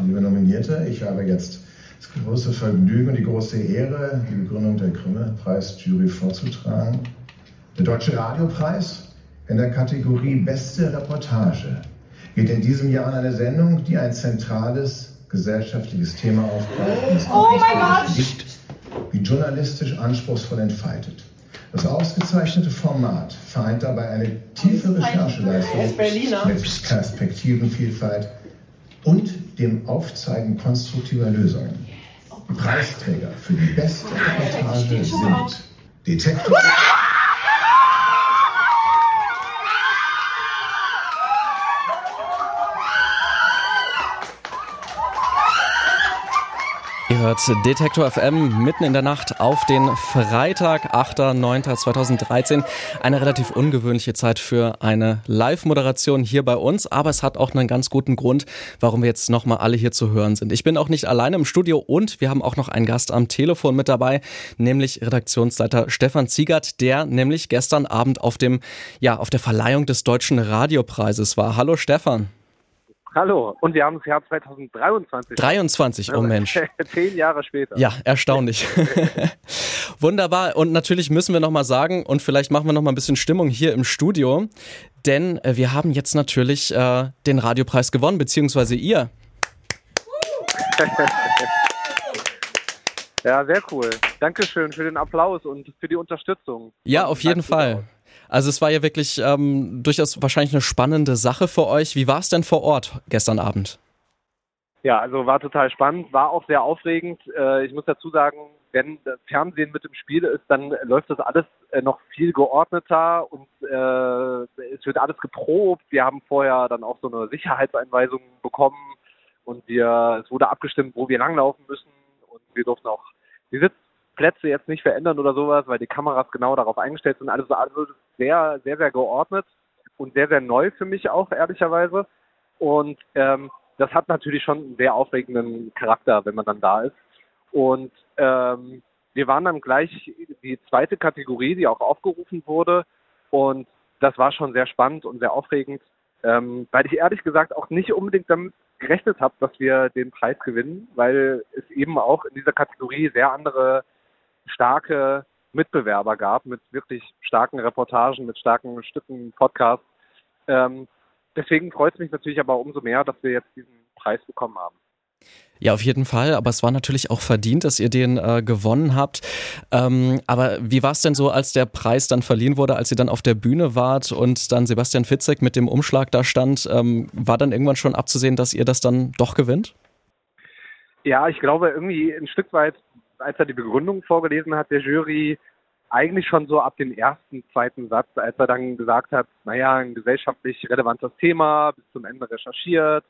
Liebe Nominierte, ich habe jetzt das große Vergnügen und die große Ehre, die Begründung der Grimme-Preis-Jury vorzutragen. Der Deutsche Radiopreis in der Kategorie Beste Reportage geht in diesem Jahr an eine Sendung, die ein zentrales gesellschaftliches Thema aufgreift und es oh mein Gott. wie journalistisch anspruchsvoll entfaltet. Das ausgezeichnete Format vereint dabei eine tiefe Rechercheleistung mit Perspektivenvielfalt und dem Aufzeigen konstruktiver Lösungen. Preisträger für die beste Reportage sind Detektor. Ihr hört Detektor FM mitten in der Nacht auf den Freitag, 8.9.2013. Eine relativ ungewöhnliche Zeit für eine Live-Moderation hier bei uns, aber es hat auch einen ganz guten Grund, warum wir jetzt nochmal alle hier zu hören sind. Ich bin auch nicht alleine im Studio und wir haben auch noch einen Gast am Telefon mit dabei, nämlich Redaktionsleiter Stefan Ziegert, der nämlich gestern Abend auf dem, ja, auf der Verleihung des Deutschen Radiopreises war. Hallo Stefan. Hallo, und wir haben das Jahr 2023. 23, oh Mensch. Zehn Jahre später. Ja, erstaunlich. Wunderbar. Und natürlich müssen wir nochmal sagen, und vielleicht machen wir nochmal ein bisschen Stimmung hier im Studio, denn äh, wir haben jetzt natürlich äh, den Radiopreis gewonnen, beziehungsweise ihr. ja, sehr cool. Dankeschön für den Applaus und für die Unterstützung. Ja, auf jeden Fall. Also es war ja wirklich ähm, durchaus wahrscheinlich eine spannende Sache für euch. Wie war es denn vor Ort gestern Abend? Ja, also war total spannend, war auch sehr aufregend. Äh, ich muss dazu sagen, wenn das Fernsehen mit im Spiel ist, dann läuft das alles äh, noch viel geordneter und äh, es wird alles geprobt. Wir haben vorher dann auch so eine Sicherheitseinweisung bekommen und wir, es wurde abgestimmt, wo wir langlaufen müssen und wir durften auch die Sitz Plätze jetzt nicht verändern oder sowas, weil die Kameras genau darauf eingestellt sind. Also, also sehr, sehr, sehr geordnet und sehr, sehr neu für mich auch, ehrlicherweise. Und ähm, das hat natürlich schon einen sehr aufregenden Charakter, wenn man dann da ist. Und ähm, wir waren dann gleich die zweite Kategorie, die auch aufgerufen wurde. Und das war schon sehr spannend und sehr aufregend, ähm, weil ich ehrlich gesagt auch nicht unbedingt damit gerechnet habe, dass wir den Preis gewinnen, weil es eben auch in dieser Kategorie sehr andere starke Mitbewerber gab mit wirklich starken Reportagen, mit starken Stücken, Podcasts. Ähm, deswegen freut es mich natürlich aber umso mehr, dass wir jetzt diesen Preis bekommen haben. Ja, auf jeden Fall. Aber es war natürlich auch verdient, dass ihr den äh, gewonnen habt. Ähm, aber wie war es denn so, als der Preis dann verliehen wurde, als ihr dann auf der Bühne wart und dann Sebastian Fitzek mit dem Umschlag da stand? Ähm, war dann irgendwann schon abzusehen, dass ihr das dann doch gewinnt? Ja, ich glaube irgendwie ein Stück weit als er die Begründung vorgelesen hat, der Jury, eigentlich schon so ab dem ersten, zweiten Satz, als er dann gesagt hat, naja, ein gesellschaftlich relevantes Thema, bis zum Ende recherchiert,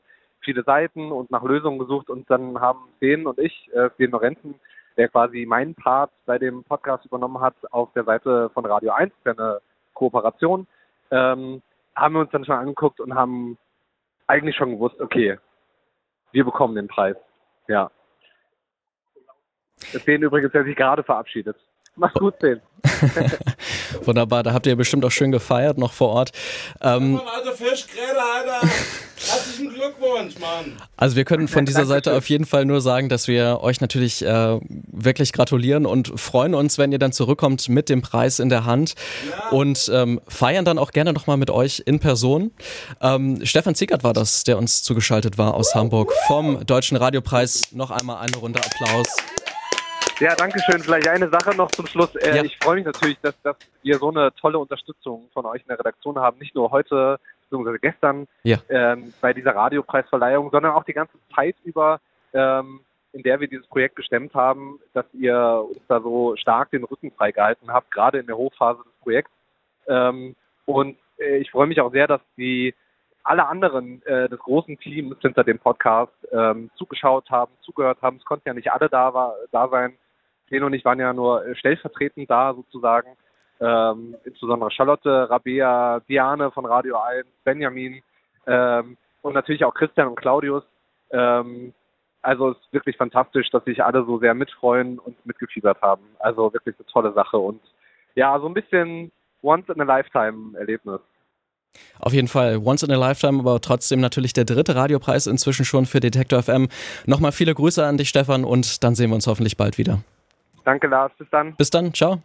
viele Seiten und nach Lösungen gesucht und dann haben Sven und ich, äh, Lorenzen, der quasi meinen Part bei dem Podcast übernommen hat, auf der Seite von Radio 1, der eine Kooperation, ähm, haben wir uns dann schon angeguckt und haben eigentlich schon gewusst, okay, wir bekommen den Preis. Ja. Den übrigens, der sich gerade verabschiedet. Mach's gut, Ben. Wunderbar, da habt ihr bestimmt auch schön gefeiert, noch vor Ort. Ähm, also Fischgräte, Alter. Herzlichen Glückwunsch, Mann. Also wir können von dieser Seite auf jeden Fall nur sagen, dass wir euch natürlich äh, wirklich gratulieren und freuen uns, wenn ihr dann zurückkommt mit dem Preis in der Hand ja. und ähm, feiern dann auch gerne nochmal mit euch in Person. Ähm, Stefan Ziegert war das, der uns zugeschaltet war aus Hamburg vom Deutschen Radiopreis. Noch einmal eine Runde Applaus. Ja, danke schön. Vielleicht eine Sache noch zum Schluss. Äh, ja. Ich freue mich natürlich, dass, dass wir so eine tolle Unterstützung von euch in der Redaktion haben. Nicht nur heute, beziehungsweise gestern ja. ähm, bei dieser Radiopreisverleihung, sondern auch die ganze Zeit über, ähm, in der wir dieses Projekt gestemmt haben, dass ihr uns da so stark den Rücken freigehalten habt, gerade in der Hochphase des Projekts. Ähm, und äh, ich freue mich auch sehr, dass die alle anderen äh, des großen Teams hinter dem Podcast ähm, zugeschaut haben, zugehört haben. Es konnten ja nicht alle da, war, da sein. Ken und ich waren ja nur äh, stellvertretend da sozusagen. Ähm, insbesondere Charlotte, Rabea, Diane von Radio 1, Benjamin ähm, und natürlich auch Christian und Claudius. Ähm, also es ist wirklich fantastisch, dass sich alle so sehr mitfreuen und mitgefiebert haben. Also wirklich eine tolle Sache und ja, so ein bisschen Once in a Lifetime Erlebnis. Auf jeden Fall, once in a lifetime, aber trotzdem natürlich der dritte Radiopreis inzwischen schon für Detektor FM. Nochmal viele Grüße an dich, Stefan, und dann sehen wir uns hoffentlich bald wieder. Danke, Lars. Bis dann. Bis dann. Ciao.